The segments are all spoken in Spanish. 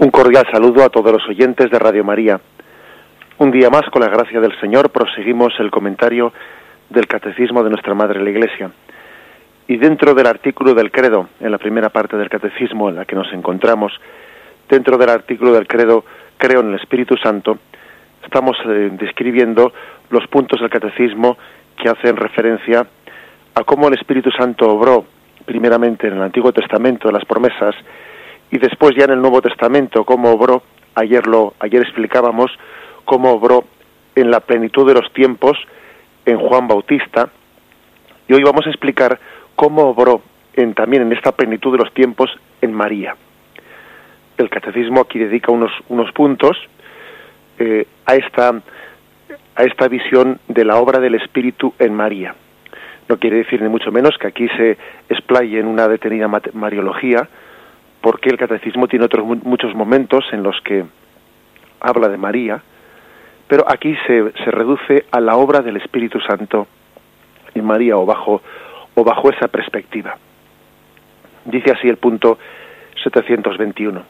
Un cordial saludo a todos los oyentes de Radio María. Un día más, con la gracia del Señor, proseguimos el comentario del Catecismo de nuestra Madre la Iglesia. Y dentro del artículo del credo, en la primera parte del Catecismo en la que nos encontramos, dentro del artículo del credo, creo en el Espíritu Santo, estamos eh, describiendo los puntos del Catecismo que hacen referencia a cómo el Espíritu Santo obró primeramente en el Antiguo Testamento, en las promesas, y después ya en el Nuevo Testamento cómo obró, ayer lo ayer explicábamos cómo obró en la plenitud de los tiempos en Juan Bautista y hoy vamos a explicar cómo obró en, también en esta plenitud de los tiempos en María. El catecismo aquí dedica unos, unos puntos eh, a, esta, a esta visión de la obra del Espíritu en María. No quiere decir ni mucho menos que aquí se explaye en una detenida mariología, porque el catecismo tiene otros muchos momentos en los que habla de María, pero aquí se, se reduce a la obra del Espíritu Santo en María o bajo, o bajo esa perspectiva. Dice así el punto 721.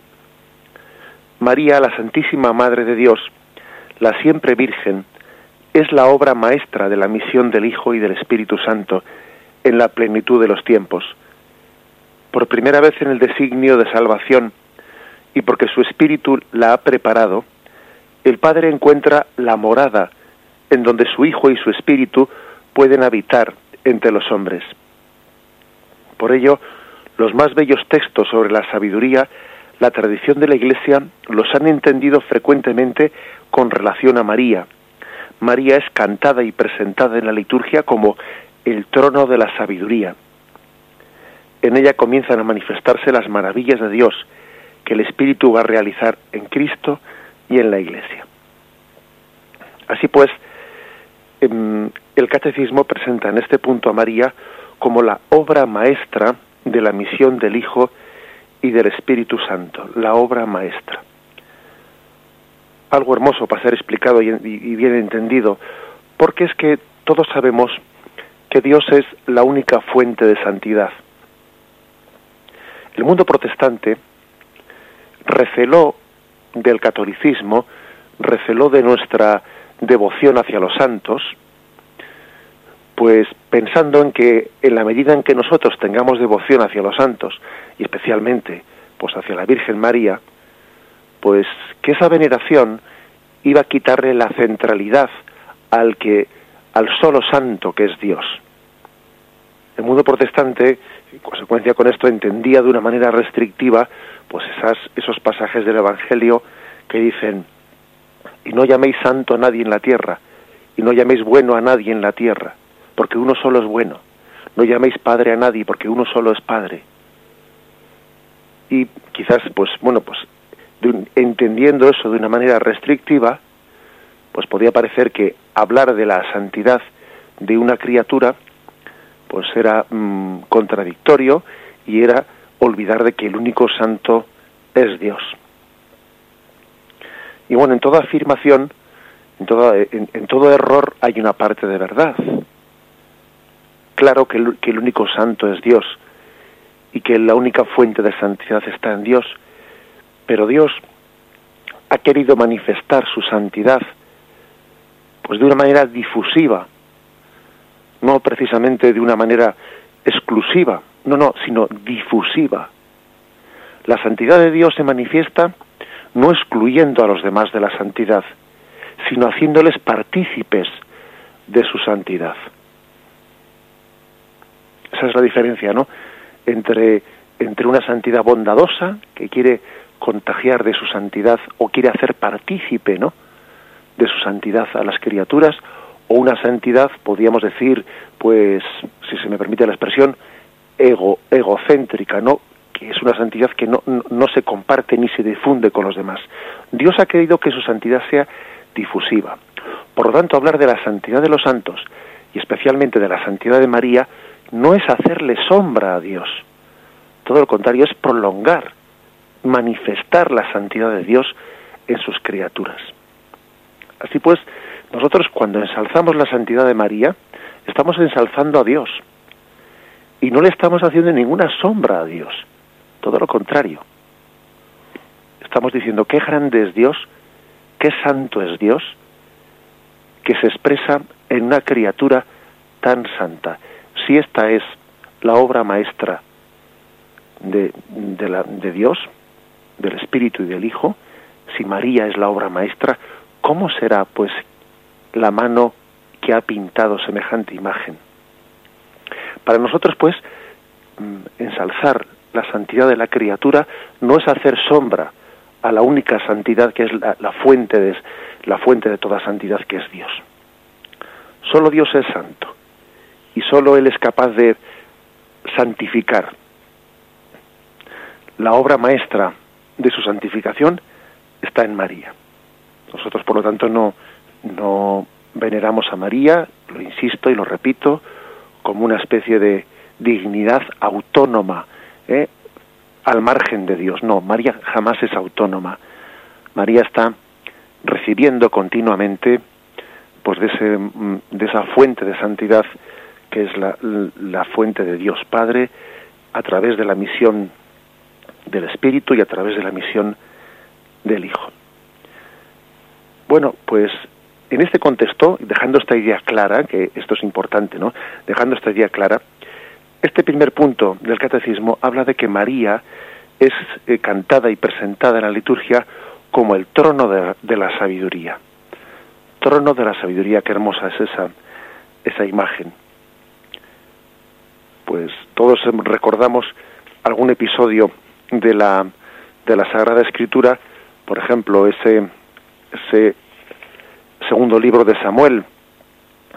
María, la Santísima Madre de Dios, la siempre Virgen, es la obra maestra de la misión del Hijo y del Espíritu Santo en la plenitud de los tiempos por primera vez en el designio de salvación y porque su espíritu la ha preparado, el Padre encuentra la morada en donde su Hijo y su espíritu pueden habitar entre los hombres. Por ello, los más bellos textos sobre la sabiduría, la tradición de la Iglesia los han entendido frecuentemente con relación a María. María es cantada y presentada en la liturgia como el trono de la sabiduría en ella comienzan a manifestarse las maravillas de Dios que el Espíritu va a realizar en Cristo y en la Iglesia. Así pues, em, el Catecismo presenta en este punto a María como la obra maestra de la misión del Hijo y del Espíritu Santo, la obra maestra. Algo hermoso para ser explicado y bien entendido, porque es que todos sabemos que Dios es la única fuente de santidad el mundo protestante receló del catolicismo, receló de nuestra devoción hacia los santos, pues pensando en que en la medida en que nosotros tengamos devoción hacia los santos y especialmente pues hacia la Virgen María, pues que esa veneración iba a quitarle la centralidad al que al solo santo que es Dios. El mundo protestante en consecuencia con esto entendía de una manera restrictiva pues esas, esos pasajes del Evangelio que dicen y no llaméis santo a nadie en la tierra y no llaméis bueno a nadie en la tierra porque uno solo es bueno. No llaméis padre a nadie porque uno solo es padre. Y quizás pues bueno pues entendiendo eso de una manera restrictiva pues podía parecer que hablar de la santidad de una criatura pues era mm, contradictorio y era olvidar de que el único santo es Dios. Y bueno, en toda afirmación, en todo, en, todo error hay una parte de verdad. Claro que el, que el único santo es Dios y que la única fuente de santidad está en Dios, pero Dios ha querido manifestar su santidad pues de una manera difusiva, no precisamente de una manera exclusiva, no, no, sino difusiva. La santidad de Dios se manifiesta no excluyendo a los demás de la santidad, sino haciéndoles partícipes de su santidad. Esa es la diferencia, ¿no? Entre, entre una santidad bondadosa que quiere contagiar de su santidad o quiere hacer partícipe, ¿no? De su santidad a las criaturas o una santidad, podríamos decir, pues, si se me permite la expresión, ego, egocéntrica, ¿no? que es una santidad que no, no, se comparte ni se difunde con los demás. Dios ha querido que su santidad sea difusiva. Por lo tanto, hablar de la santidad de los santos y especialmente de la santidad de María no es hacerle sombra a Dios. Todo lo contrario, es prolongar, manifestar la santidad de Dios en sus criaturas. Así pues, nosotros cuando ensalzamos la santidad de María, estamos ensalzando a Dios y no le estamos haciendo ninguna sombra a Dios, todo lo contrario. estamos diciendo qué grande es Dios, qué santo es Dios, que se expresa en una criatura tan santa. Si esta es la obra maestra de, de Dios, del Espíritu y del Hijo, si María es la obra maestra, ¿cómo será pues la mano que ha pintado semejante imagen? Para nosotros pues mm, ensalzar la santidad de la criatura no es hacer sombra a la única santidad que es la, fuente de la fuente de toda santidad que es Dios. Solo Dios es santo y solo él es capaz de santificar. La obra maestra de su santificación está en María. Nosotros, por lo tanto, no, no veneramos a María, lo insisto y lo repito, como una especie de dignidad autónoma, ¿eh? al margen de Dios. No, María jamás es autónoma. María está recibiendo continuamente pues de, ese, de esa fuente de santidad que es la, la fuente de Dios Padre a través de la misión del Espíritu y a través de la misión del Hijo. Bueno, pues en este contexto, dejando esta idea clara, que esto es importante, ¿no? Dejando esta idea clara, este primer punto del catecismo habla de que María es eh, cantada y presentada en la liturgia como el trono de, de, la sabiduría. Trono de la sabiduría, qué hermosa es esa, esa imagen. Pues todos recordamos algún episodio de la, de la Sagrada Escritura, por ejemplo, ese, ese segundo libro de Samuel,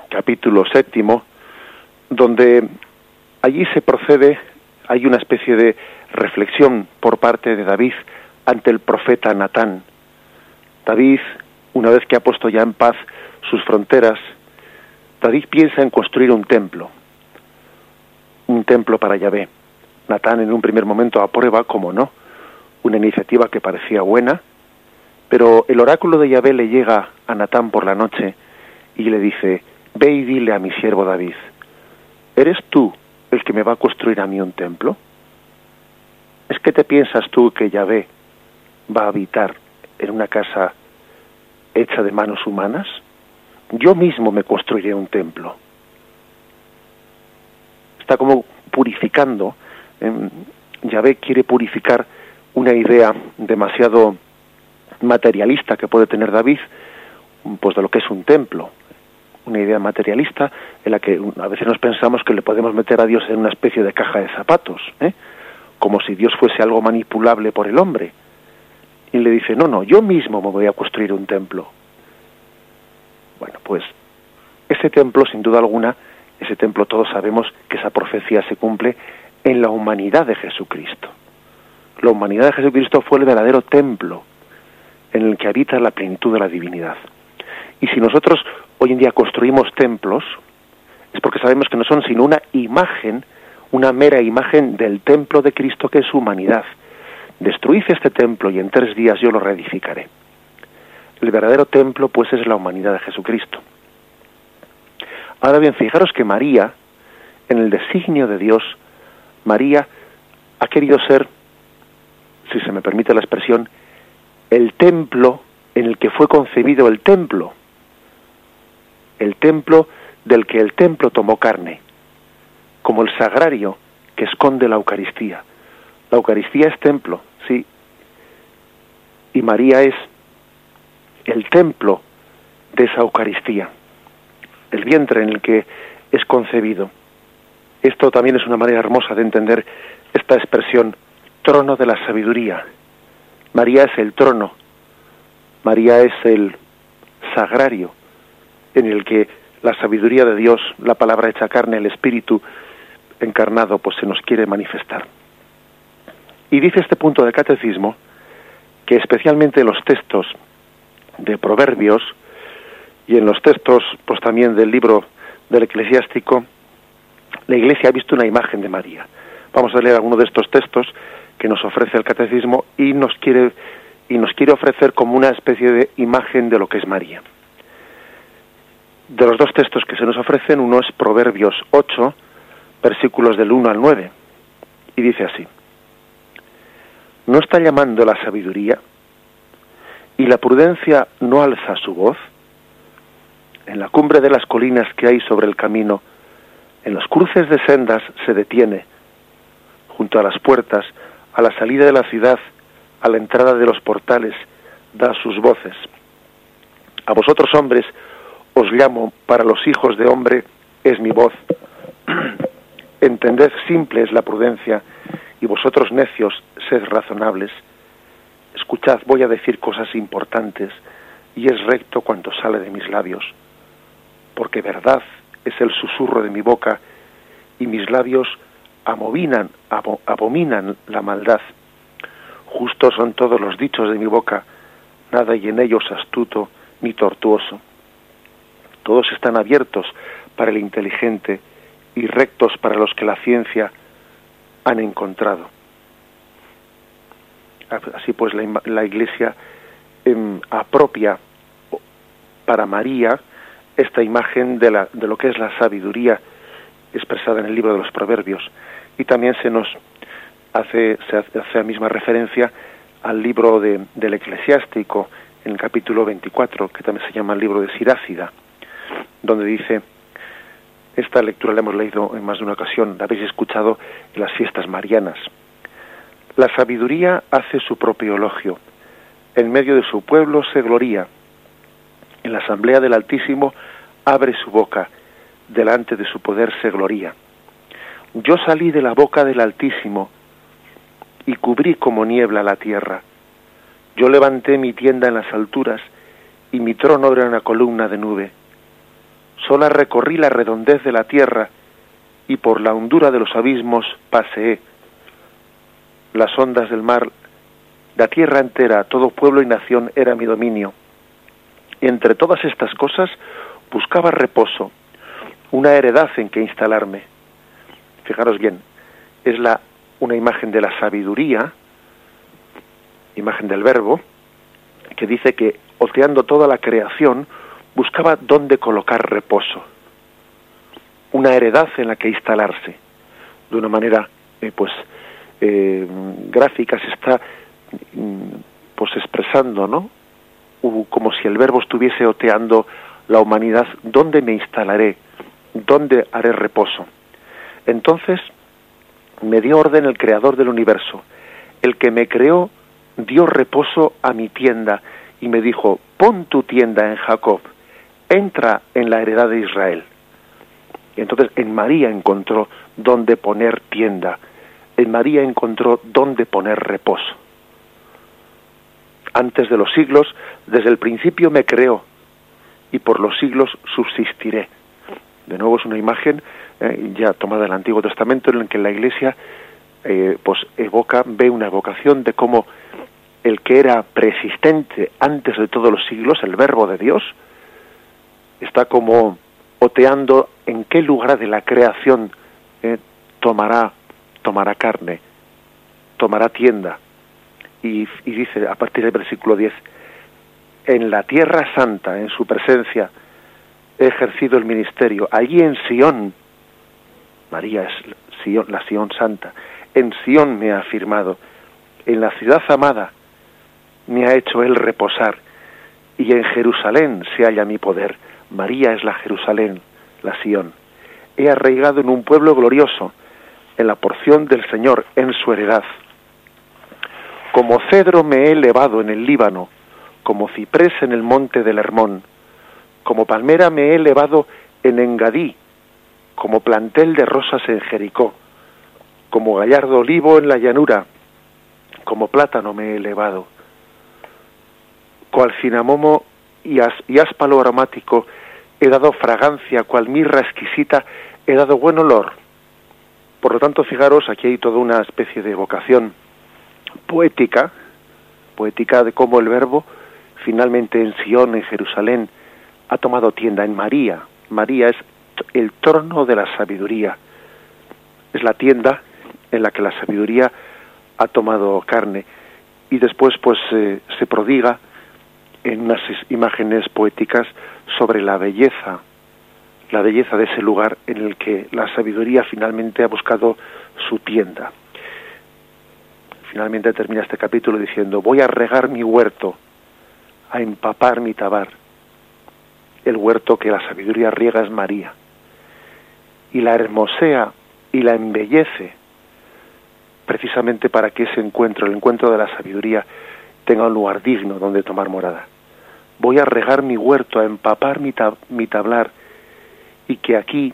capítulo séptimo, donde allí se procede, hay una especie de reflexión por parte de David ante el profeta Natán. David, una vez que ha puesto ya en paz sus fronteras, David piensa en construir un templo, un templo para Yahvé. Natán en un primer momento aprueba, como no, una iniciativa que parecía buena, pero el oráculo de Yahvé le llega a Natán por la noche y le dice, ve y dile a mi siervo David, ¿eres tú el que me va a construir a mí un templo? ¿Es que te piensas tú que Yahvé va a habitar en una casa hecha de manos humanas? Yo mismo me construiré un templo. Está como purificando Yahvé quiere purificar una idea demasiado materialista que puede tener David, pues de lo que es un templo, una idea materialista en la que a veces nos pensamos que le podemos meter a Dios en una especie de caja de zapatos, ¿eh? como si Dios fuese algo manipulable por el hombre. Y le dice, no, no, yo mismo me voy a construir un templo. Bueno, pues ese templo, sin duda alguna, ese templo todos sabemos que esa profecía se cumple en la humanidad de Jesucristo. La humanidad de Jesucristo fue el verdadero templo en el que habita la plenitud de la divinidad. Y si nosotros hoy en día construimos templos, es porque sabemos que no son sino una imagen, una mera imagen del templo de Cristo que es su humanidad. Destruid este templo y en tres días yo lo reedificaré. El verdadero templo pues es la humanidad de Jesucristo. Ahora bien, fijaros que María, en el designio de Dios, María ha querido ser, si se me permite la expresión, el templo en el que fue concebido el templo, el templo del que el templo tomó carne, como el sagrario que esconde la Eucaristía. La Eucaristía es templo, sí, y María es el templo de esa Eucaristía, el vientre en el que es concebido. Esto también es una manera hermosa de entender esta expresión, trono de la sabiduría. María es el trono, María es el sagrario en el que la sabiduría de Dios, la palabra hecha carne, el Espíritu encarnado, pues se nos quiere manifestar. Y dice este punto del catecismo que especialmente en los textos de Proverbios y en los textos, pues también del libro del eclesiástico, la Iglesia ha visto una imagen de María. Vamos a leer alguno de estos textos que nos ofrece el catecismo y nos quiere y nos quiere ofrecer como una especie de imagen de lo que es María. De los dos textos que se nos ofrecen, uno es Proverbios 8, versículos del 1 al 9, y dice así, ¿no está llamando la sabiduría ¿Y la prudencia no alza su voz? En la cumbre de las colinas que hay sobre el camino, en los cruces de sendas se detiene, junto a las puertas, a la salida de la ciudad, a la entrada de los portales, da sus voces. A vosotros hombres os llamo, para los hijos de hombre es mi voz. Entended simple es la prudencia, y vosotros necios sed razonables. Escuchad, voy a decir cosas importantes, y es recto cuanto sale de mis labios, porque verdad es el susurro de mi boca, y mis labios abominan, abominan la maldad. Justos son todos los dichos de mi boca, nada hay en ellos astuto ni tortuoso. Todos están abiertos para el inteligente y rectos para los que la ciencia han encontrado. Así pues, la, Iglesia em, apropia para María esta imagen de, la, de lo que es la sabiduría expresada en el libro de los Proverbios. Y también se nos hace, se hace la misma referencia al libro de, del eclesiástico en el capítulo 24, que también se llama el libro de Sirácida, donde dice, esta lectura la hemos leído en más de una ocasión, la habéis escuchado en las fiestas marianas. La sabiduría hace su propio elogio, en medio de su pueblo se gloría, en la asamblea del Altísimo abre su boca, delante de su poder se gloría. Yo salí de la boca del Altísimo y cubrí como niebla la tierra. Yo levanté mi tienda en las alturas y mi trono era una columna de nube. Sola recorrí la redondez de la tierra y por la hondura de los abismos paseé. Las ondas del mar, la tierra entera, todo pueblo y nación era mi dominio. Entre todas estas cosas buscaba reposo, una heredad en que instalarme. Fijaros bien, es la una imagen de la sabiduría, imagen del verbo, que dice que oteando toda la creación buscaba dónde colocar reposo, una heredad en la que instalarse. De una manera, eh, pues, eh, gráfica se está, mm, pues, expresando, ¿no? Como si el verbo estuviese oteando la humanidad, ¿dónde me instalaré? ¿Dónde haré reposo? Entonces, me dio orden el creador del universo. El que me creó dio reposo a mi tienda y me dijo, pon tu tienda en Jacob, entra en la heredad de Israel. Y entonces en María encontró dónde poner tienda, en María encontró dónde poner reposo. Antes de los siglos, desde el principio me creó y por los siglos subsistiré. De nuevo es una imagen eh, ya tomada del Antiguo Testamento en la que la Iglesia eh, pues evoca, ve una evocación de cómo el que era preexistente antes de todos los siglos, el Verbo de Dios, está como oteando en qué lugar de la creación eh, tomará, tomará carne, tomará tienda. Y, y dice a partir del versículo 10, en la tierra santa, en su presencia, he ejercido el ministerio. Allí en Sión, María es la Sión santa, en Sión me ha afirmado, en la ciudad amada me ha hecho él reposar, y en Jerusalén se halla mi poder. María es la Jerusalén, la Sión. He arraigado en un pueblo glorioso, en la porción del Señor, en su heredad. Como cedro me he elevado en el Líbano, como ciprés en el monte del Hermón, como palmera me he elevado en Engadí, como plantel de rosas en Jericó, como gallardo olivo en la llanura, como plátano me he elevado, cual cinamomo y, áspalo aromático he dado fragancia, cual mirra exquisita he dado buen olor. Por lo tanto, fijaros, aquí hay toda una especie de vocación poética, poética de cómo el verbo finalmente en Sion, en Jerusalén, ha tomado tienda en María. María es el trono de la sabiduría. Es la tienda en la que la sabiduría ha tomado carne y después pues se prodiga en unas imágenes poéticas sobre la belleza, la belleza de ese lugar en el que la sabiduría finalmente ha buscado su tienda. Finalmente termina este capítulo diciendo, voy a regar mi huerto, a empapar mi tabar. El huerto que la sabiduría riega es María. Y la hermosea y la embellece precisamente para que ese encuentro, el encuentro de la sabiduría, tenga un lugar digno donde tomar morada. Voy a regar mi huerto, a empapar mi, mi tablar y que aquí,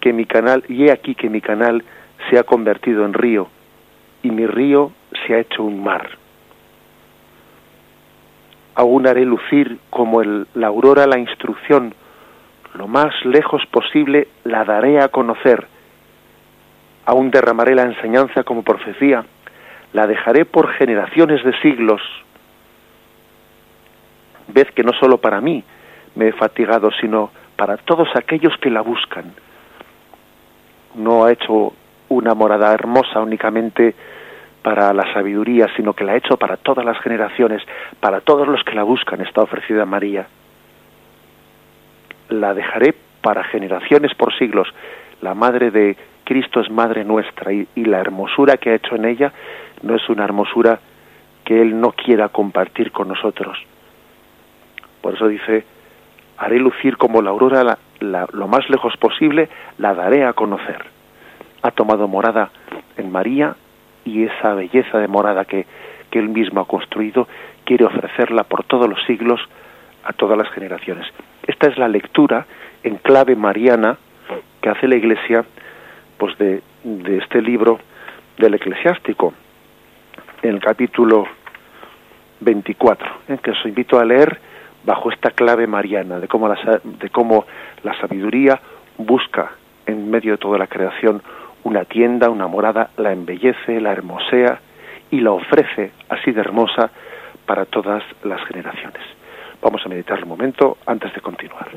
que mi canal, y he aquí que mi canal se ha convertido en río y mi río se ha hecho un mar. Aún haré lucir como el, la aurora la instrucción, lo más lejos posible la daré a conocer. Aún derramaré la enseñanza como profecía, la dejaré por generaciones de siglos. Ved que no solo para mí me he fatigado, sino para todos aquellos que la buscan. No ha hecho una morada hermosa únicamente para la sabiduría, sino que la ha hecho para todas las generaciones, para todos los que la buscan, está ofrecida María. La dejaré para generaciones por siglos. La madre de Cristo es madre nuestra y, y la hermosura que ha hecho en ella no es una hermosura que Él no quiera compartir con nosotros. Por eso dice, haré lucir como la aurora lo más lejos posible, la daré a conocer. Ha tomado morada en María y esa belleza de morada que, que Él mismo ha construido, quiere ofrecerla por todos los siglos a todas las generaciones. Esta es la lectura en clave mariana que hace la Iglesia pues de, de este libro del eclesiástico en el capítulo 24, en que os invito a leer bajo esta clave mariana de cómo la, de cómo la sabiduría busca en medio de toda la creación una tienda, una morada, la embellece, la hermosea y la ofrece así de hermosa para todas las generaciones. Vamos a meditar un momento antes de continuar.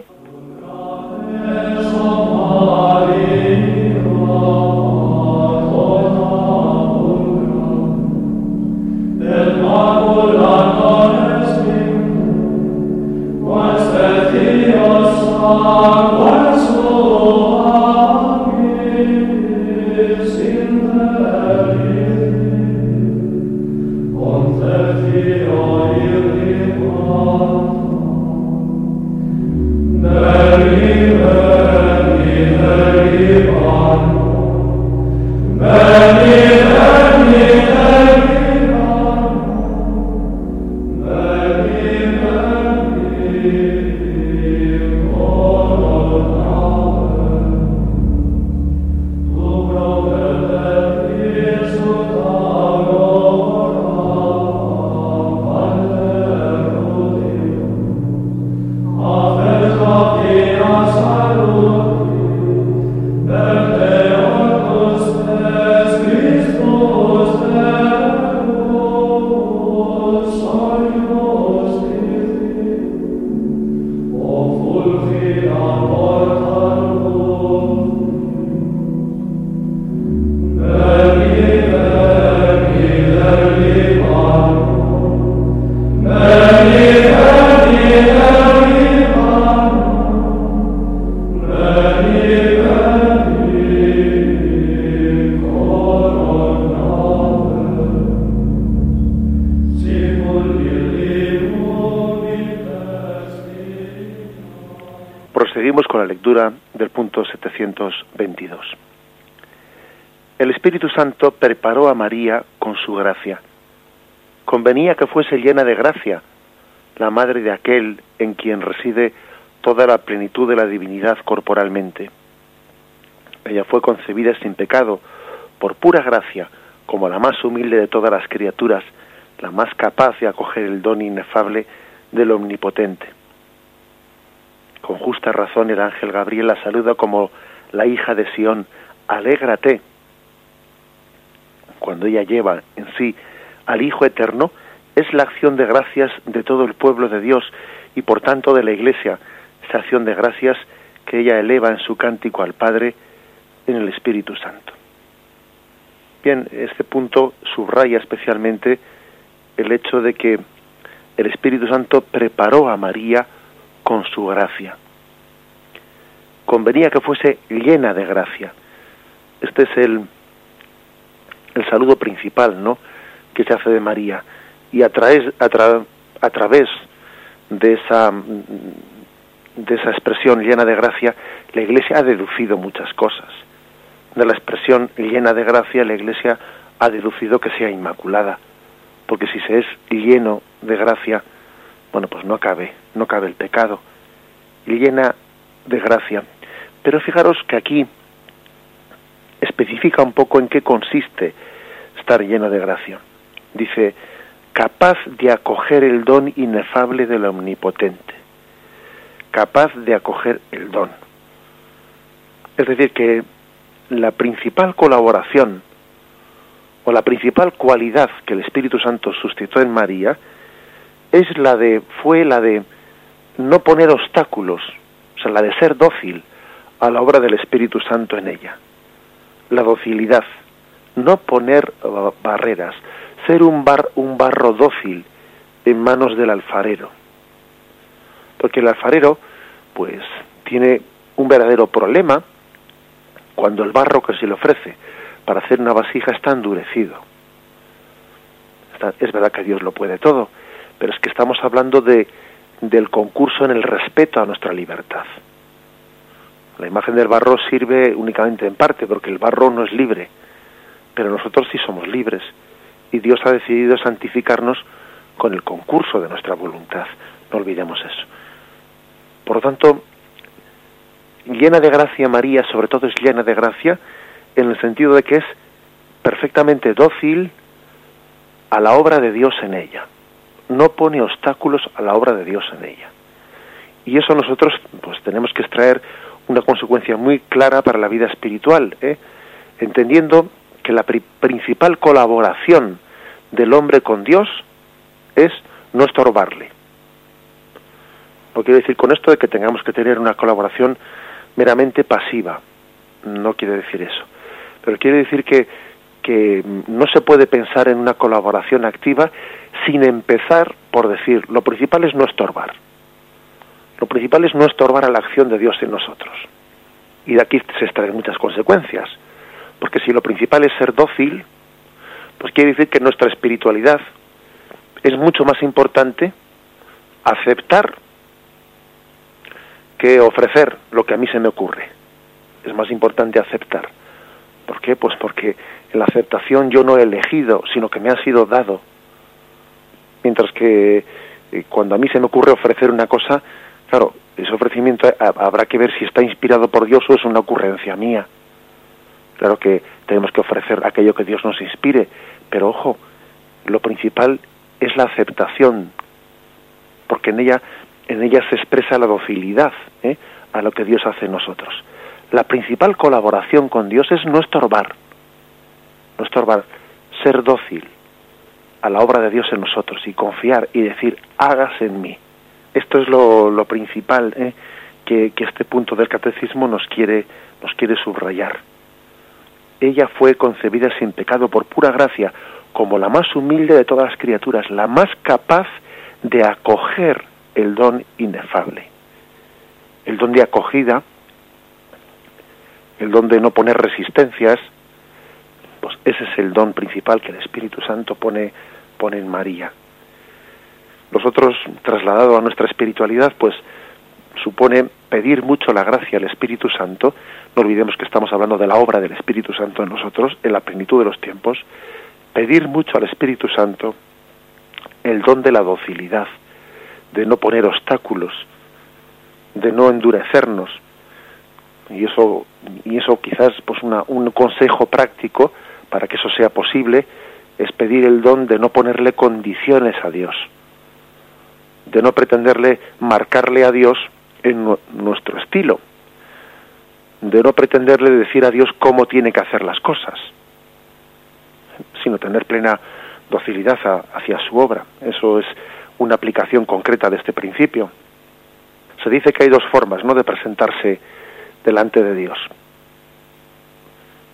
Santo preparó a María con su gracia. Convenía que fuese llena de gracia, la madre de aquel en quien reside toda la plenitud de la divinidad corporalmente. Ella fue concebida sin pecado, por pura gracia, como la más humilde de todas las criaturas, la más capaz de acoger el don inefable del Omnipotente. Con justa razón el ángel Gabriel la saluda como la hija de Sión, alégrate. Cuando ella lleva en sí al Hijo Eterno, es la acción de gracias de todo el pueblo de Dios y por tanto de la Iglesia, esa acción de gracias que ella eleva en su cántico al Padre en el Espíritu Santo. Bien, este punto subraya especialmente el hecho de que el Espíritu Santo preparó a María con su gracia. Convenía que fuese llena de gracia. Este es el, el saludo principal, ¿no? que se hace de María. Y a través, a, a través de esa de esa expresión llena de gracia, la Iglesia ha deducido muchas cosas. De la expresión llena de gracia, la Iglesia ha deducido que sea inmaculada, porque si se es lleno de gracia, bueno, pues no cabe, no cabe el pecado. Llena de gracia. Pero fijaros que aquí especifica un poco en qué consiste estar lleno de gracia. Dice, capaz de acoger el don inefable del omnipotente. Capaz de acoger el don. Es decir, que la principal colaboración o la principal cualidad que el Espíritu Santo suscitó en María es la de fue la de no poner obstáculos, o sea, la de ser dócil a la obra del Espíritu Santo en ella. La docilidad, no poner barreras, ser un, bar, un barro dócil en manos del alfarero. Porque el alfarero, pues, tiene un verdadero problema cuando el barro que se le ofrece para hacer una vasija está endurecido. es verdad que Dios lo puede todo, pero es que estamos hablando de, del concurso en el respeto a nuestra libertad. La imagen del barro sirve únicamente en parte, porque el barro no es libre, pero nosotros sí somos libres y Dios ha decidido santificarnos con el concurso de nuestra voluntad. No olvidemos eso. Por lo tanto, llena de gracia María, sobre todo es llena de gracia en el sentido de que es perfectamente dócil a la obra de Dios en ella. No pone obstáculos a la obra de Dios en ella. Y eso nosotros pues tenemos que extraer una consecuencia muy clara para la vida espiritual, ¿eh? entendiendo que la principal colaboración del hombre con Dios es no estorbarle. No quiere decir con esto de que tengamos que tener una colaboración meramente pasiva. No quiere decir eso. Pero quiere decir que, que no se puede pensar en una colaboración activa sin empezar por decir, lo principal es no estorbar. Lo principal es no estorbar a la acción de Dios en nosotros. Y de aquí se extraen muchas consecuencias. Porque si lo principal es ser dócil, pues quiere decir que nuestra espiritualidad es mucho más importante aceptar que ofrecer lo que a mí se me ocurre. Es más importante aceptar. ¿Por qué? Pues porque en la aceptación yo no he elegido, sino que me ha sido dado. Mientras que eh, cuando a mí se me ocurre ofrecer una cosa, claro, ese ofrecimiento eh, habrá que ver si está inspirado por Dios o es una ocurrencia mía. Claro que tenemos que ofrecer aquello que Dios nos inspire, pero ojo, lo principal es la aceptación, porque en ella, en ella se expresa la docilidad ¿eh? a lo que Dios hace en nosotros. La principal colaboración con Dios es no estorbar, no estorbar, ser dócil a la obra de Dios en nosotros y confiar y decir, hágase en mí. Esto es lo, principal ¿eh? que, que este punto del catecismo nos quiere, nos quiere subrayar ella fue concebida sin pecado por pura gracia, como la más humilde de todas las criaturas, la más capaz de acoger el don inefable. El don de acogida, el don de no poner resistencias, pues ese es el don principal que el Espíritu Santo pone, pone en María. Nosotros, trasladado a nuestra espiritualidad, pues supone pedir mucho la gracia al Espíritu Santo, no olvidemos que estamos hablando de la obra del Espíritu Santo en nosotros, en la plenitud de los tiempos, pedir mucho al Espíritu Santo el don de la docilidad, de no poner obstáculos, de no endurecernos. Y eso, y eso quizás pues un consejo práctico para que eso sea posible es pedir el don de no ponerle condiciones a Dios, de no pretenderle marcarle a Dios en nuestro estilo, de no pretenderle decir a Dios cómo tiene que hacer las cosas, sino tener plena docilidad hacia su obra. Eso es una aplicación concreta de este principio. Se dice que hay dos formas, ¿no?, de presentarse delante de Dios,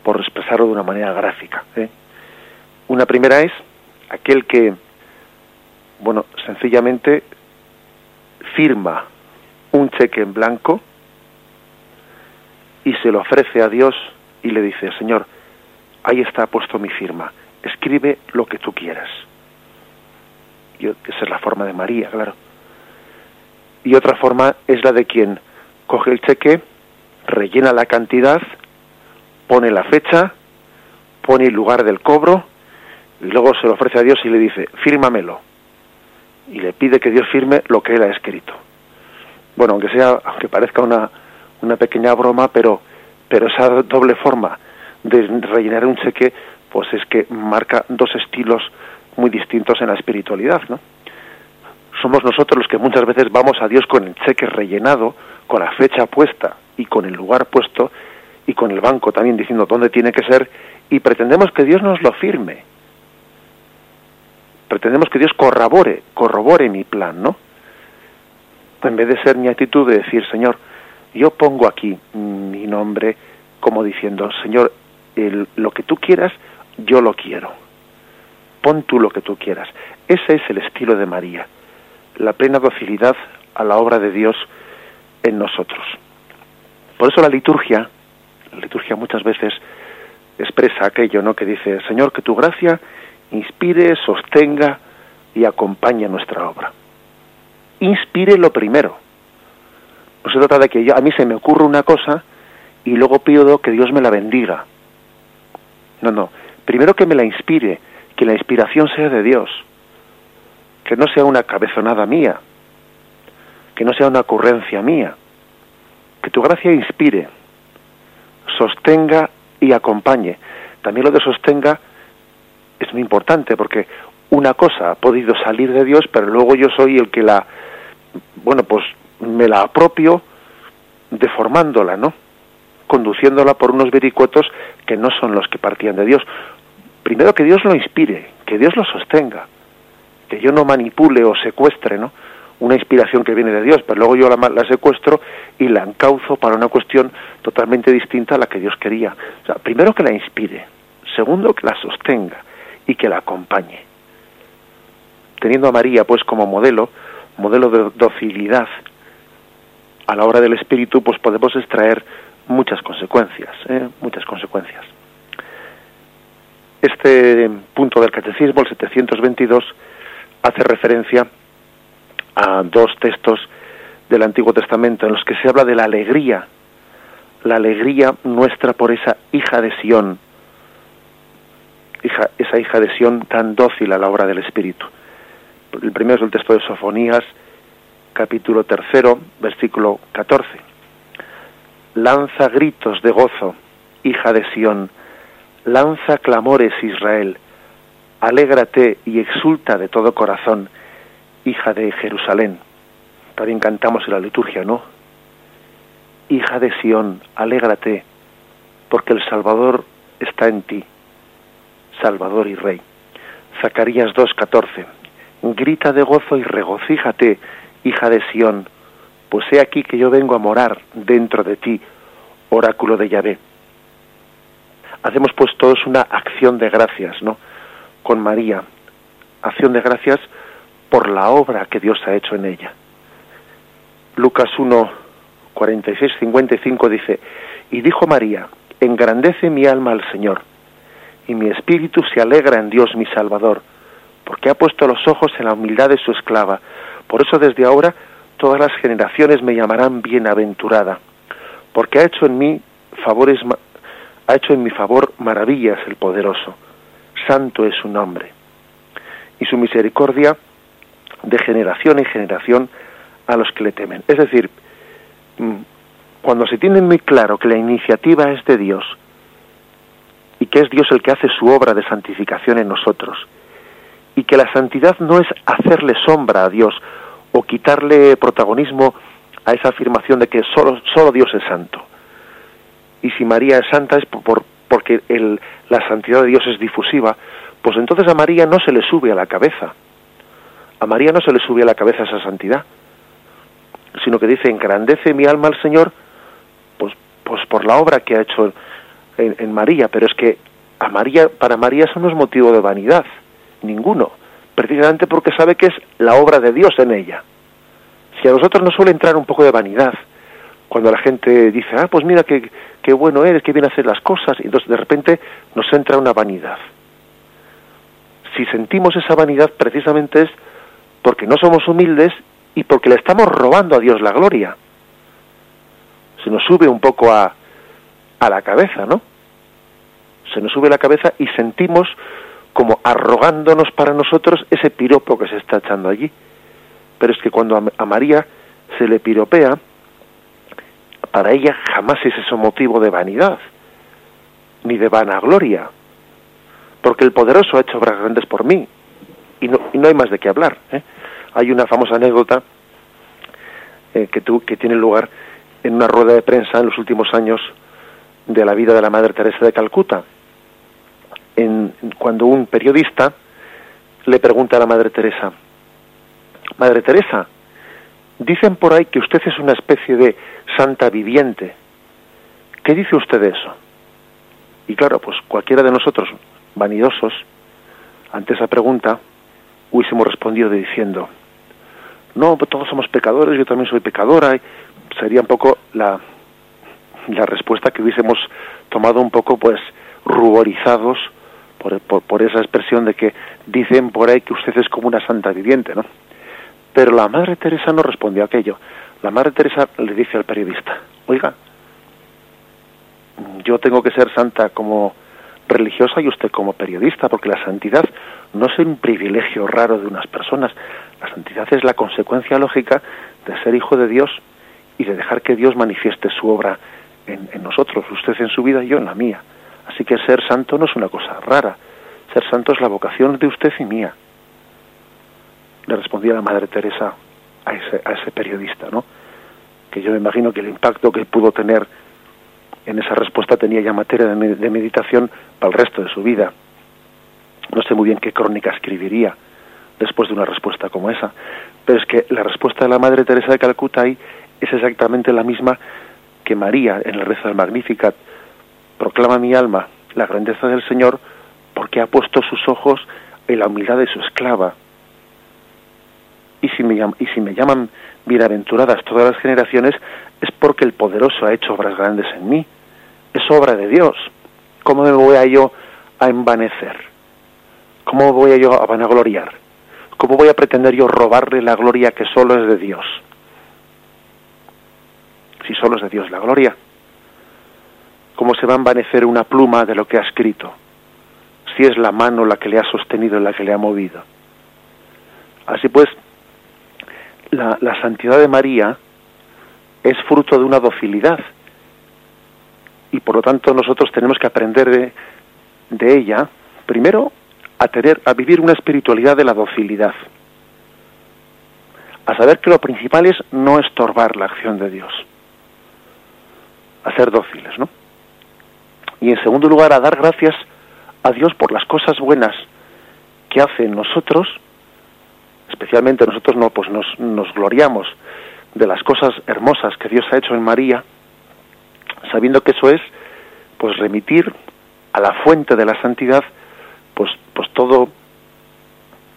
por expresarlo de una manera gráfica. ¿eh? Una primera es aquel que, bueno, sencillamente firma un cheque en blanco y se lo ofrece a Dios y le dice, Señor, ahí está puesto mi firma, escribe lo que tú quieras. esa es la forma de María, claro. Y otra forma es la de quien coge el cheque, rellena la cantidad, pone la fecha, pone el lugar del cobro y luego se lo ofrece a Dios y le dice, fírmamelo. Y le pide que Dios firme lo que él ha escrito. Bueno, aunque sea, aunque parezca una, una pequeña broma, pero, pero esa doble forma de rellenar un cheque, pues es que marca dos estilos muy distintos en la espiritualidad, ¿no? Somos nosotros los que muchas veces vamos a Dios con el cheque rellenado, con la fecha puesta y con el lugar puesto y con el banco también diciendo dónde tiene que ser y pretendemos que Dios nos lo firme. Pretendemos que Dios corrobore, corrobore mi plan, ¿no? En vez de ser mi actitud de decir, Señor, yo pongo aquí mi nombre como diciendo, Señor, lo que tú quieras, yo lo quiero. Pon tú lo que tú quieras. Ese es el estilo de María, la plena docilidad a la obra de Dios en nosotros. Por eso la liturgia, la liturgia muchas veces expresa aquello, ¿no? Que dice, Señor, que tu gracia inspire, sostenga y acompañe nuestra obra. Inspire lo primero. No se trata de que yo, a mí se me ocurra una cosa y luego pido que Dios me la bendiga. No, no. Primero que me la inspire, que la inspiración sea de Dios, que no sea una cabezonada mía, que no sea una ocurrencia mía, que tu gracia inspire, sostenga y acompañe. También lo de sostenga es muy importante porque una cosa ha podido salir de Dios, pero luego yo soy el que la, bueno, pues me la apropio deformándola, ¿no? Conduciéndola por unos vericuetos que no son los que partían de Dios. Primero que Dios lo inspire, que Dios lo sostenga, que yo no manipule o secuestre, ¿no? una inspiración que viene de Dios, pero luego yo la, la, secuestro y la encauzo para una cuestión totalmente distinta a la que Dios quería. O sea, primero que la inspire, segundo que la sostenga y que la acompañe. Teniendo a María pues como modelo, modelo de docilidad a la hora del Espíritu, pues podemos extraer muchas consecuencias, ¿eh? muchas consecuencias. Este punto del Catecismo, el 722, hace referencia a dos textos del Antiguo Testamento en los que se habla de la alegría, la alegría nuestra por esa hija de Sión, esa hija de Sión tan dócil a la obra del Espíritu. El primero es el texto de Sofonías, capítulo tercero, versículo 14. Lanza gritos de gozo, hija de Sión, lanza clamores Israel, alégrate y exulta de todo corazón, hija de Jerusalén. También cantamos en la liturgia, ¿no? Hija de Sión, alégrate, porque el Salvador está en ti, Salvador y Rey. Zacarías 2.14. Grita de gozo y regocíjate, hija de Sión, pues he aquí que yo vengo a morar dentro de ti, oráculo de Yahvé. Hacemos pues todos una acción de gracias, ¿no? Con María. Acción de gracias por la obra que Dios ha hecho en ella. Lucas 1, 46, 55 dice, y dijo María, engrandece mi alma al Señor, y mi espíritu se alegra en Dios mi Salvador, porque ha puesto los ojos en la humildad de su esclava. Por eso desde ahora todas las generaciones me llamarán bienaventurada, porque ha hecho en mí favores, ha hecho en mi favor maravillas el poderoso. Santo es su nombre. Y su misericordia de generación en generación a los que le temen. Es decir, mm, cuando se tiene muy claro que la iniciativa es de Dios y que es Dios el que hace su obra de santificación en nosotros y que la santidad no es hacerle sombra a Dios o quitarle protagonismo a esa afirmación de que solo, solo Dios es santo. Y si María es santa es por, porque el, la santidad de Dios es difusiva, pues entonces a María no se le sube a la cabeza a María no se le sube a la cabeza esa santidad, sino que dice, engrandece mi alma al Señor, pues, pues por la obra que ha hecho en, María, pero es que a María, para María eso no es motivo de vanidad, ninguno, precisamente porque sabe que es la obra de Dios en ella. Si a nosotros nos suele entrar un poco de vanidad, cuando la gente dice, ah, pues mira qué, qué bueno eres, qué bien hacer las cosas, y entonces de repente nos entra una vanidad. Si sentimos esa vanidad, precisamente es porque no somos humildes y porque le estamos robando a Dios la gloria. Se nos sube un poco a, a la cabeza, ¿no? Se nos sube la cabeza y sentimos como arrogándonos para nosotros ese piropo que se está echando allí. Pero es que cuando a María se le piropea, para ella jamás es eso motivo de vanidad, ni de vanagloria, porque el poderoso ha hecho obras grandes por mí, y no, y no hay más de qué hablar. ¿eh? Hay una famosa anécdota eh, que, que tiene lugar en una rueda de prensa en los últimos años de la vida de la Madre Teresa de Calcuta, en, cuando un periodista le pregunta a la Madre Teresa, Madre Teresa, dicen por ahí que usted es una especie de santa viviente. ¿Qué dice usted de eso? Y claro, pues cualquiera de nosotros, vanidosos, ante esa pregunta, hubiésemos respondido diciendo, no, pues todos somos pecadores, yo también soy pecadora, sería un poco la, la respuesta que hubiésemos tomado un poco, pues, ruborizados por, por, esa expresión de que dicen por ahí que usted es como una santa viviente, ¿no? Pero la Madre Teresa no respondió a aquello. La Madre Teresa le dice al periodista, oiga, yo tengo que ser santa como religiosa y usted como periodista, porque la santidad no es un privilegio raro de unas personas, la santidad es la consecuencia lógica de ser hijo de Dios y de dejar que Dios manifieste su obra en, en nosotros, usted en su vida y yo en la mía. Así que ser santo no es una cosa rara, ser santo es la vocación de usted y mía. Le respondía la Madre Teresa a ese, a ese periodista, ¿no? Que yo me imagino que el impacto que pudo tener en esa respuesta tenía ya materia de meditación para el resto de su vida. No sé muy bien qué crónica escribiría después de una respuesta como esa, pero es que la respuesta de la Madre Teresa de Calcuta ahí es exactamente la misma que María en el rezo del Magnificat. Proclama mi alma la grandeza del Señor porque ha puesto sus ojos en la humildad de su esclava. Y si me, y si me llaman bienaventuradas todas las generaciones, es porque el poderoso ha hecho obras grandes en mí. Es obra de Dios. ¿Cómo me voy a yo a envanecer? ¿Cómo voy a yo a vanagloriar? ¿Cómo voy a pretender yo robarle la gloria que solo es de Dios? Si solo es de Dios la gloria. ¿Cómo se va a envanecer una pluma de lo que ha escrito? Si es la mano la que le ha sostenido la que le ha movido. Así pues, la, la santidad de María es fruto de una docilidad y por lo tanto nosotros tenemos que aprender de, de ella, primero, a, tener, a vivir una espiritualidad de la docilidad, a saber que lo principal es no estorbar la acción de Dios, a ser dóciles, ¿no? Y en segundo lugar, a dar gracias a Dios por las cosas buenas que hace en nosotros, especialmente nosotros no, pues nos, nos gloriamos de las cosas hermosas que Dios ha hecho en María, sabiendo que eso es pues remitir a la fuente de la santidad pues pues todo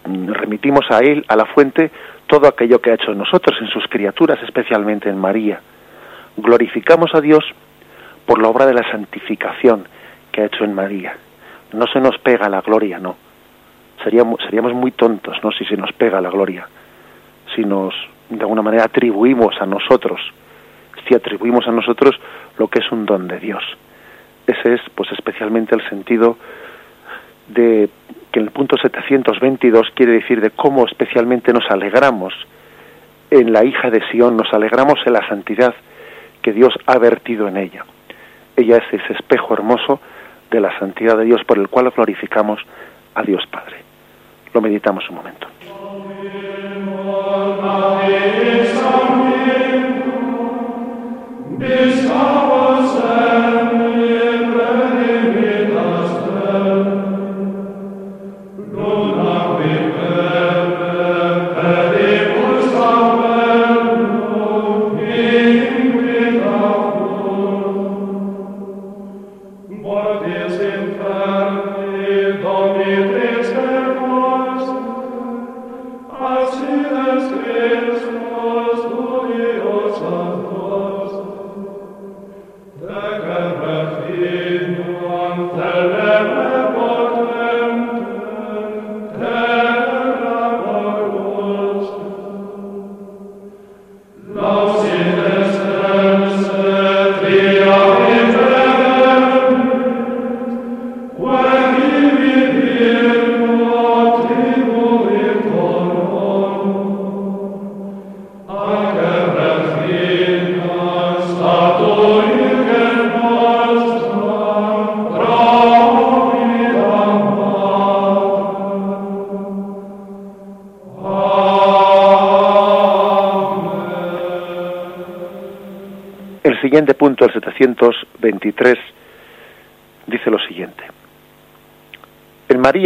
remitimos a él a la fuente todo aquello que ha hecho en nosotros en sus criaturas especialmente en María. Glorificamos a Dios por la obra de la santificación que ha hecho en María no se nos pega la gloria no seríamos seríamos muy tontos no si se nos pega la gloria si nos de alguna manera atribuimos a nosotros si atribuimos a nosotros lo que es un don de Dios. Ese es, pues, especialmente el sentido de que en el punto 722 quiere decir de cómo especialmente nos alegramos en la hija de Sión, nos alegramos en la santidad que Dios ha vertido en ella. Ella es ese espejo hermoso de la santidad de Dios por el cual glorificamos a Dios Padre. Lo meditamos un momento.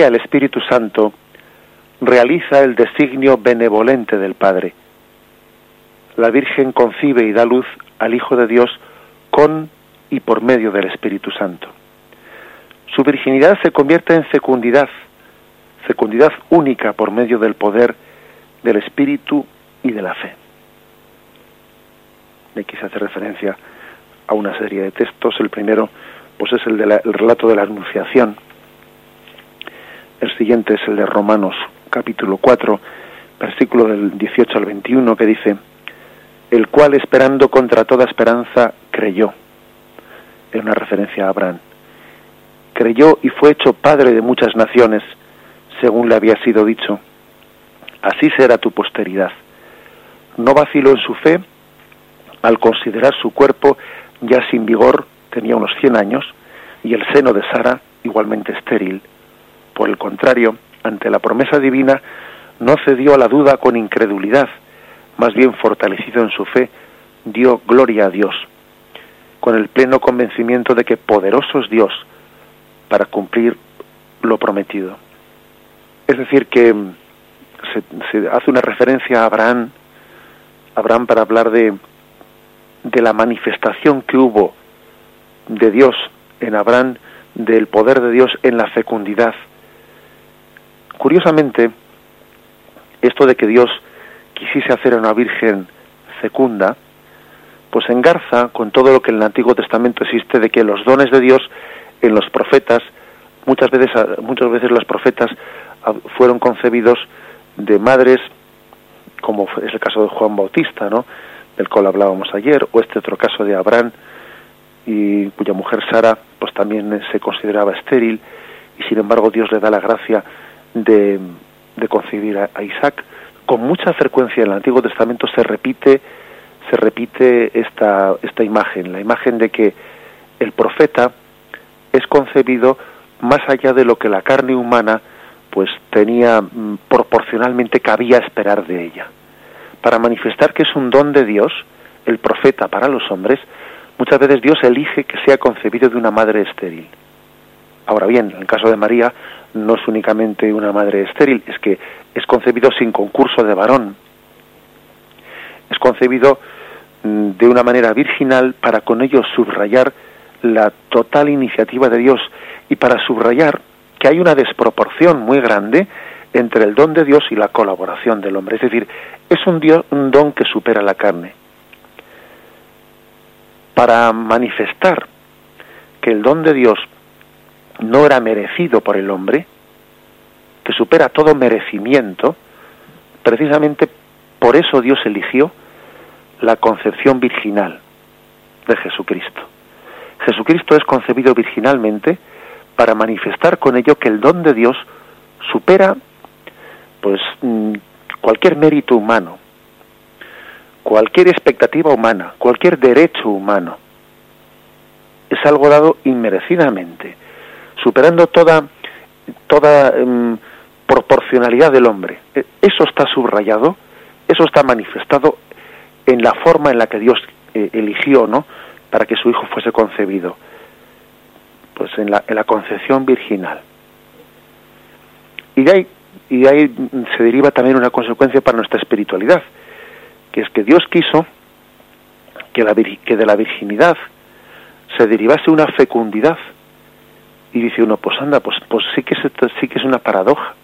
El Espíritu Santo realiza el designio benevolente del Padre. La Virgen concibe y da luz al Hijo de Dios con y por medio del Espíritu Santo. Su virginidad se convierte en fecundidad, fecundidad única por medio del poder del Espíritu y de la fe. Le quise hacer referencia a una serie de textos. El primero, pues es el del relato de la Anunciación. El siguiente es el de Romanos, capítulo 4, versículo del 18 al 21, que dice, el cual esperando contra toda esperanza creyó. Es una referencia a Abraham. Creyó y fue hecho padre de muchas naciones, según le había sido dicho. Así será tu posteridad. No vaciló en su fe al considerar su cuerpo ya sin vigor, tenía unos 100 años, y el seno de Sara igualmente estéril. Por el contrario, ante la promesa divina, no cedió a la duda con incredulidad, más bien fortalecido en su fe, dio gloria a Dios, con el pleno convencimiento de que poderoso es Dios para cumplir lo prometido. Es decir, que se, hace una referencia a Abraham, Abraham para hablar de, de la manifestación que hubo de Dios en Abraham, del poder de Dios en la fecundidad. Curiosamente, esto de que Dios quisiese hacer a una virgen fecunda, pues engarza con todo lo que en el Antiguo Testamento existe de que los dones de Dios en los profetas, muchas veces, muchas veces los profetas fueron concebidos de madres, como es el caso de Juan Bautista, ¿no? del cual hablábamos ayer, o este otro caso de Abraham, y cuya mujer Sara pues también se consideraba estéril, y sin embargo Dios le da la gracia de, concebir a Isaac con mucha frecuencia en el Antiguo Testamento se repite se repite esta esta imagen, la imagen de que el profeta es concebido más allá de lo que la carne humana pues tenía mm, proporcionalmente cabía esperar de ella. Para manifestar que es un don de Dios, el profeta para los hombres, muchas veces Dios elige que sea concebido de una madre estéril. Ahora bien, en el caso de María no es únicamente una madre estéril, es que es concebido sin concurso de varón. Es concebido mm, de una manera virginal para con ello subrayar la total iniciativa de Dios y para subrayar que hay una desproporción muy grande entre el don de Dios y la colaboración del hombre. Es decir, es un, Dios, un don que supera la carne. Para manifestar que el don de Dios no era merecido por el hombre, que supera todo merecimiento, precisamente por eso Dios eligió la concepción virginal de Jesucristo. Jesucristo es concebido virginalmente para manifestar con ello que el don de Dios supera pues mm, cualquier mérito humano, cualquier expectativa humana, cualquier derecho humano. Es algo dado inmerecidamente superando toda, toda em, proporcionalidad del hombre. E, eso está subrayado, eso está manifestado en la forma en la que Dios eh, eligió, ¿no? Para que su hijo fuese concebido, pues en la, en la concepción virginal. Y de ahí, y de ahí se deriva también una consecuencia para nuestra espiritualidad, que es que Dios quiso que, la, que de la virginidad se derivase una fecundidad y dice uno, pues anda, pues, pues sí, que es, sí que es una paradoja.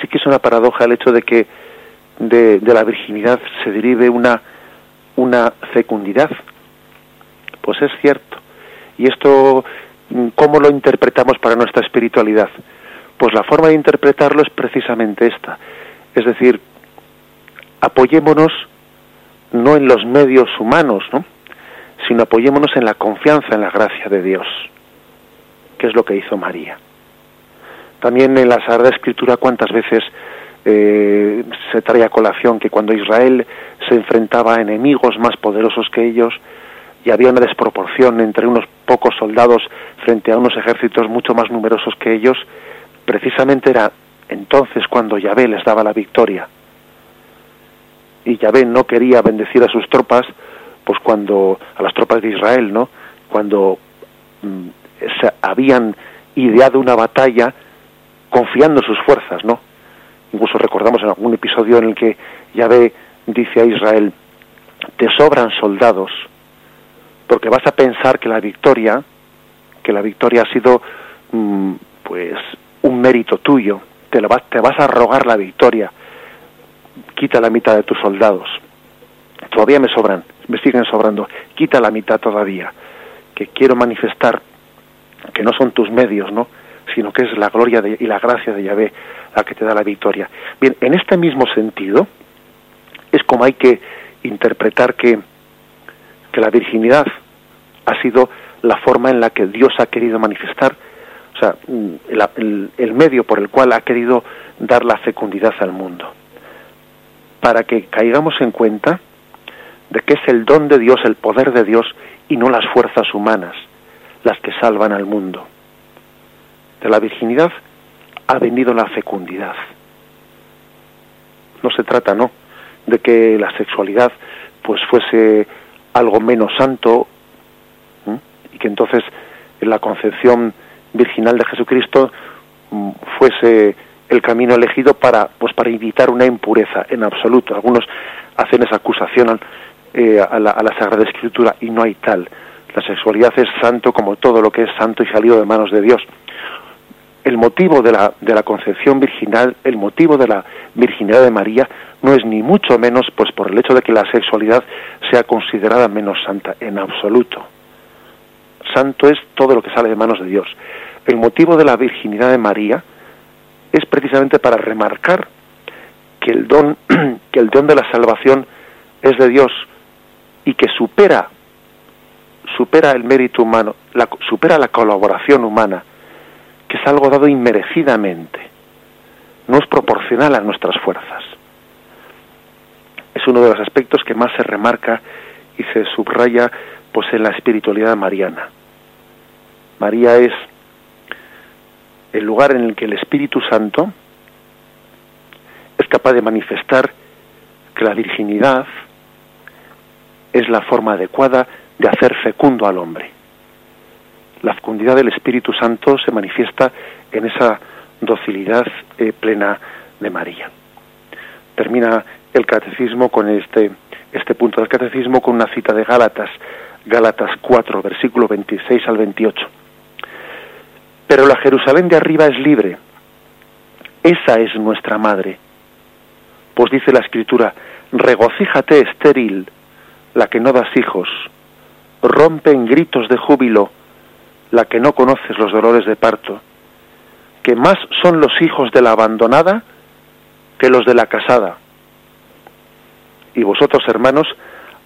Sí que es una paradoja el hecho de que de, la virginidad se derive una, una fecundidad. Pues es cierto. Y esto, ¿cómo lo interpretamos para nuestra espiritualidad? Pues la forma de interpretarlo es precisamente esta. Es decir, apoyémonos no en los medios humanos, ¿no? sino apoyémonos en la confianza en la gracia de Dios que es lo que hizo María. También en la Sagrada Escritura cuántas veces eh, se trae a colación que cuando Israel se enfrentaba a enemigos más poderosos que ellos y había una desproporción entre unos pocos soldados frente a unos ejércitos mucho más numerosos que ellos, precisamente era entonces cuando Yahvé les daba la victoria. Y Yahvé no quería bendecir a sus tropas pues cuando a las tropas de Israel, ¿no? Cuando mm, se habían ideado una batalla confiando en sus fuerzas, ¿no? Incluso recordamos en algún episodio en el que Yahvé dice a Israel, te sobran soldados, porque vas a pensar que la victoria, que la victoria ha sido mm, pues un mérito tuyo, te, vas, te vas a rogar la victoria, quita la mitad de tus soldados, todavía me sobran, me siguen sobrando, quita la mitad todavía, que quiero manifestar que no son tus medios, ¿no? sino que es la gloria y la gracia de Yahvé la que te da la victoria. Bien, en este mismo sentido, es como hay que interpretar que, que la virginidad ha sido la forma en la que Dios ha querido manifestar, o sea, mm, el, el medio por el cual ha querido dar la fecundidad al mundo. Para que caigamos en cuenta de que es el don de Dios, el poder de Dios y no las fuerzas humanas las que salvan al mundo. De la virginidad ha venido la fecundidad. No se trata, ¿no?, de que la sexualidad pues fuese algo menos santo y que entonces la concepción virginal de Jesucristo mm, fuese el camino elegido para pues para evitar una impureza en absoluto. Algunos hacen esa acusación eh, a, la, a la Sagrada Escritura y no hay tal. La sexualidad es santo como todo lo que es santo y salido de manos de Dios el motivo de la, de la concepción virginal, el motivo de la virginidad de María, no es ni mucho menos pues por el hecho de que la sexualidad sea considerada menos santa, en absoluto. Santo es todo lo que sale de manos de Dios. El motivo de la virginidad de María es precisamente para remarcar que el don, que el don de la salvación es de Dios y que supera supera el mérito humano, la, supera la colaboración humana que es algo dado inmerecidamente, no es proporcional a nuestras fuerzas. Es uno de los aspectos que más se remarca y se subraya pues en la espiritualidad mariana. María es el lugar en el que el Espíritu Santo es capaz de manifestar que la virginidad es la forma adecuada de hacer fecundo al hombre la fecundidad del Espíritu Santo se manifiesta en esa docilidad eh, plena de María. Termina el catecismo con este, este punto del catecismo con una cita de Gálatas, Gálatas 4, versículo 26 al 28. Pero la Jerusalén de arriba es libre, esa es nuestra madre. Pues dice la Escritura, regocíjate estéril, la que no das hijos, rompe en gritos de júbilo, la que no conoces los dolores de parto, que más son los hijos de la abandonada que los de la casada. Y vosotros, hermanos,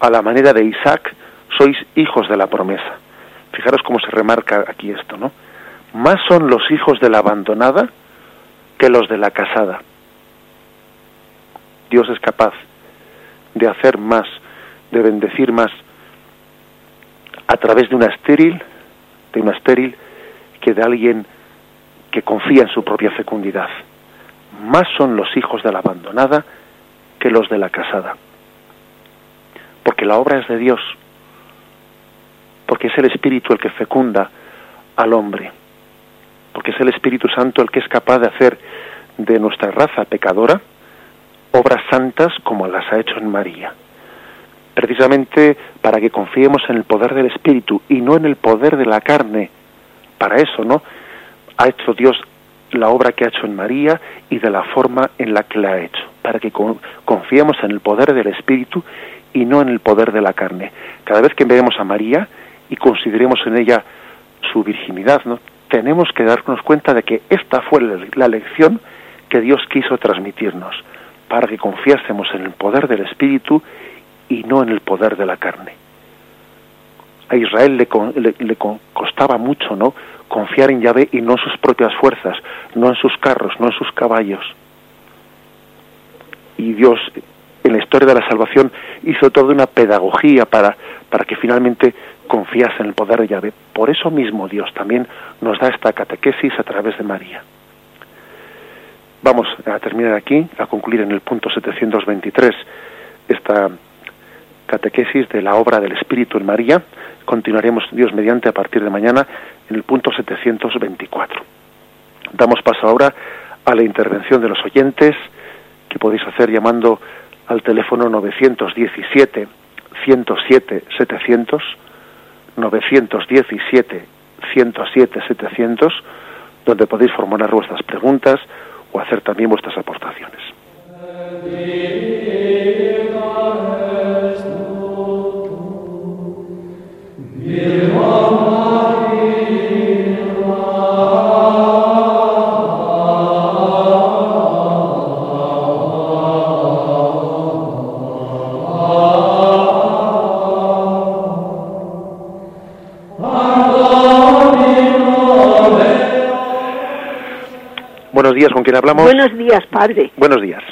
a la manera de Isaac, sois hijos de la promesa. Fijaros cómo se remarca aquí esto, ¿no? Más son los hijos de la abandonada que los de la casada. Dios es capaz de hacer más, de bendecir más a través de una estéril de una estéril que de alguien que confía en su propia fecundidad. Más son los hijos de la abandonada que los de la casada. Porque la obra es de Dios, porque es el Espíritu el que fecunda al hombre, porque es el Espíritu Santo el que es capaz de hacer de nuestra raza pecadora obras santas como las ha hecho en María precisamente para que confiemos en el poder del Espíritu y no en el poder de la carne. Para eso, ¿no? Ha hecho Dios la obra que ha hecho en María y de la forma en la que la ha hecho, para que confiemos en el poder del Espíritu y no en el poder de la carne. Cada vez que veamos a María y consideremos en ella su virginidad, ¿no? tenemos que darnos cuenta de que esta fue la lección que Dios quiso transmitirnos, para que confiásemos en el poder del Espíritu y no en el poder de la carne. A Israel le, le, costaba mucho, ¿no? Confiar en Yahvé y no en sus propias fuerzas, no en sus carros, no en sus caballos. Y Dios, en la historia de la salvación, hizo toda una pedagogía para, para que finalmente confiase en el poder de Yahvé. Por eso mismo Dios también nos da esta catequesis a través de María. Vamos a terminar aquí, a concluir en el punto 723 esta catequesis de la obra del Espíritu en María. Continuaremos, Dios mediante, a partir de mañana en el punto 724. Damos paso ahora a la intervención de los oyentes que podéis hacer llamando al teléfono 917 107 700 917 107 700 donde podéis formular vuestras preguntas o hacer también vuestras aportaciones. ¿Con quién hablamos? Buenos días, padre. Buenos días.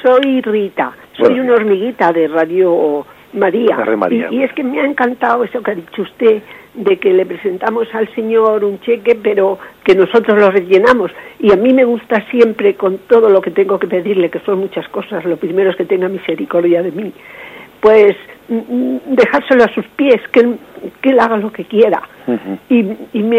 Soy Rita, soy una hormiguita de Radio María. María. Y, es que me ha encantado eso que ha dicho usted, de que le presentamos al Señor un cheque, pero que nosotros lo rellenamos. Y a mí me gusta siempre, con todo lo que tengo que pedirle, que son muchas cosas, lo primero es que tenga misericordia de mí, pues mm, mm, dejárselo a sus pies, que él, que él haga lo que quiera. Y, y me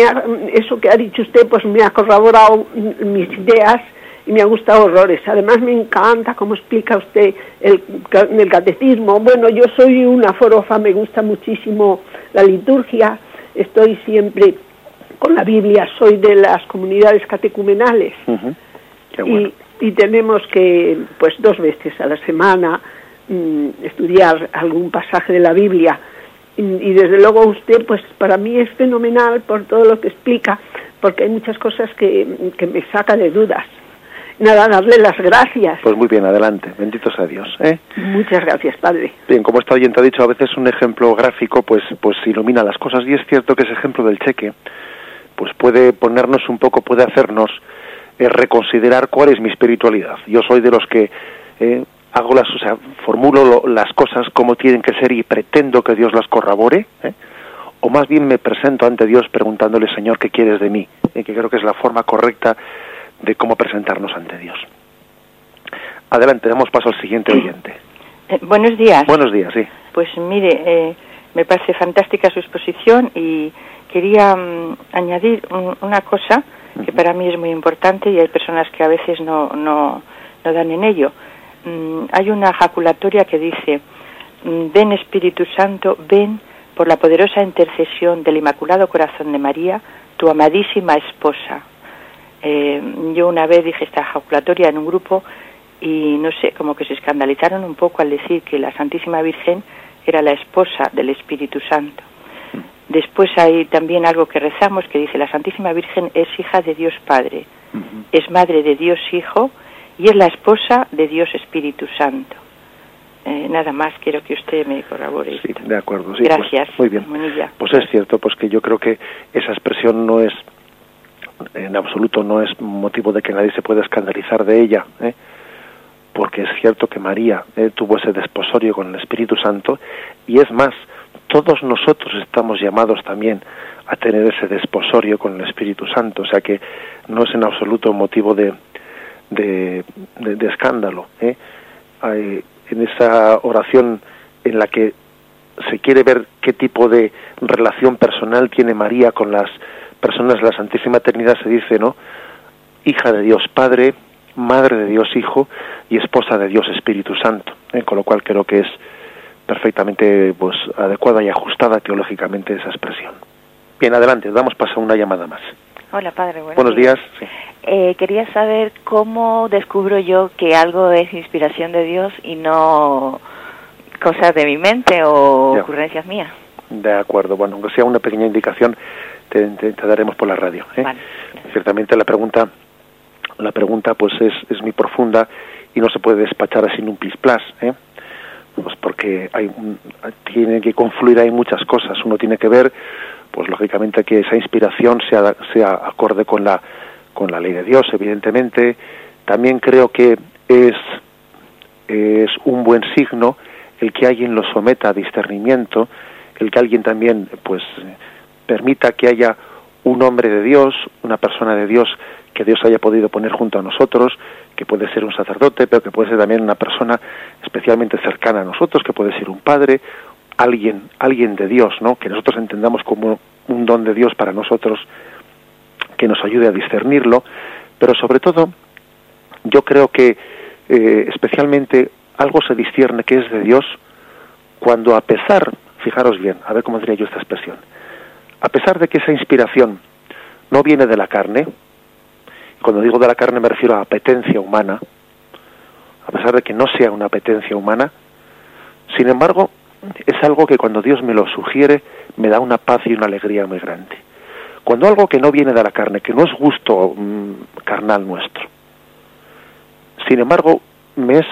eso que ha dicho usted, pues me ha corroborado mis ideas y me ha gustado horrores. Además me encanta cómo explica usted el, el catecismo. Bueno, yo soy una forofa, me gusta muchísimo la liturgia, estoy siempre con la Biblia, soy de las comunidades catecumenales y, y, tenemos que, pues dos veces a la semana, mm, estudiar algún pasaje de la Biblia. Y, y desde luego usted, pues para mí es fenomenal por todo lo que explica, porque hay muchas cosas que, que me saca de dudas nada, darle las gracias. Pues muy bien, adelante. Bendito sea Dios. ¿eh? Muchas gracias, Padre. Bien, como esta oyente ha dicho, a veces un ejemplo gráfico pues, pues ilumina las cosas y es cierto que ese ejemplo del cheque pues puede ponernos un poco, puede hacernos eh, reconsiderar cuál es mi espiritualidad. Yo soy de los que eh, hago las, o sea, formulo las cosas como tienen que ser y pretendo que Dios las corrobore, ¿eh? o más bien me presento ante Dios preguntándole, Señor, ¿qué quieres de mí? que creo que es la forma correcta de cómo presentarnos ante Dios. Adelante, damos paso al siguiente oyente. Eh, buenos días. Buenos días, sí. Pues mire, eh, me parece fantástica su exposición y quería mm, añadir una cosa que para mí es muy importante y hay personas que a veces no, no, no dan en ello. Mm, hay una jaculatoria que dice, mm, ven Espíritu Santo, ven por la poderosa intercesión del Inmaculado Corazón de María, tu amadísima esposa. Eh, yo una vez dije esta ejaculatoria en un grupo y no sé, como que se escandalizaron un poco al decir que la Santísima Virgen era la esposa del Espíritu Santo. Después hay también algo que rezamos que dice la Santísima Virgen es hija de Dios Padre, es madre de Dios Hijo y es la esposa de Dios Espíritu Santo. Eh, nada más quiero que usted me corrobore. Sí, de acuerdo. Sí, pues, Gracias. muy bien. Pues es cierto, pues que yo creo que esa expresión no es en absoluto no es motivo de que nadie se pueda escandalizar de ella, ¿eh? porque es cierto que María ¿eh? tuvo ese desposorio con el Espíritu Santo y es más, todos nosotros estamos llamados también a tener ese desposorio con el Espíritu Santo, o sea que no es en absoluto motivo de, de, de, escándalo. ¿eh? en esa oración en la que se quiere ver qué tipo de relación personal tiene María con las personas la Santísima Trinidad se dice, ¿no? Hija de Dios Padre, Madre de Dios Hijo y esposa de Dios Espíritu Santo, ¿eh? con lo cual creo que es perfectamente pues adecuada y ajustada teológicamente esa expresión. Bien, adelante, damos paso a una llamada más. Hola, padre. Buenos, días. Eh, quería saber cómo descubro yo que algo es inspiración de Dios y no cosas de mi mente o ocurrencias mías. De acuerdo, bueno, aunque sea una pequeña indicación, te, daremos por la radio. ¿eh? Ciertamente la pregunta, la pregunta pues es, es muy profunda y no se puede despachar así en un plis plas, ¿eh? pues porque hay tiene que confluir hay muchas cosas. Uno tiene que ver, pues lógicamente que esa inspiración sea, sea acorde con la con la ley de Dios, evidentemente. También creo que es es un buen signo el que alguien lo someta a discernimiento, el que alguien también pues permita que haya un hombre de Dios, una persona de Dios que Dios haya podido poner junto a nosotros, que puede ser un sacerdote, pero que puede ser también una persona especialmente cercana a nosotros, que puede ser un padre, alguien, alguien de Dios, ¿no? Que nosotros entendamos como un don de Dios para nosotros, que nos ayude a discernirlo, pero sobre todo, yo creo que eh, especialmente algo se discierne que es de Dios cuando a pesar, fijaros bien, a ver cómo diría yo esta expresión, a pesar de que esa inspiración no viene de la carne, cuando digo de la carne me refiero a apetencia humana, a pesar de que no sea una apetencia humana, sin embargo, es algo que cuando Dios me lo sugiere me da una paz y una alegría muy grande. Cuando algo que no viene de la carne, que no es gusto mm, carnal nuestro, sin embargo, me es,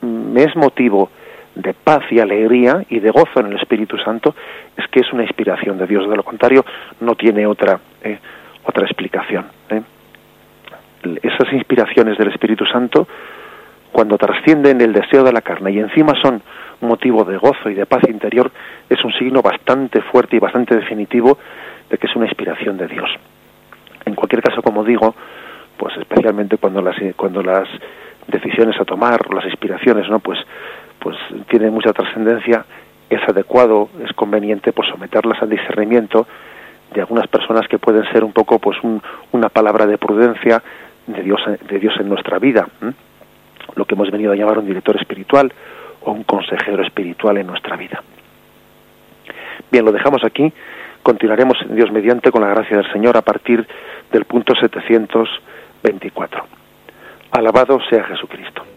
me es motivo de paz y alegría y de gozo en el Espíritu Santo, es que es una inspiración de Dios. De lo contrario, no tiene otra, eh, otra explicación. ¿eh? Esas inspiraciones del Espíritu Santo, cuando trascienden el deseo de la carne y encima son motivo de gozo y de paz interior, es un signo bastante fuerte y bastante definitivo de que es una inspiración de Dios. En cualquier caso, como digo, pues especialmente cuando las, cuando las decisiones a tomar, las inspiraciones, ¿no? Pues pues tiene mucha trascendencia, es adecuado, es conveniente pues someterlas al discernimiento de algunas personas que pueden ser un poco pues una palabra de prudencia de Dios de Dios en nuestra vida, lo que hemos venido a llamar un director espiritual o un consejero espiritual en nuestra vida. Bien, lo dejamos aquí. Continuaremos Dios mediante con la gracia del Señor a partir del punto 724. Alabado sea Jesucristo.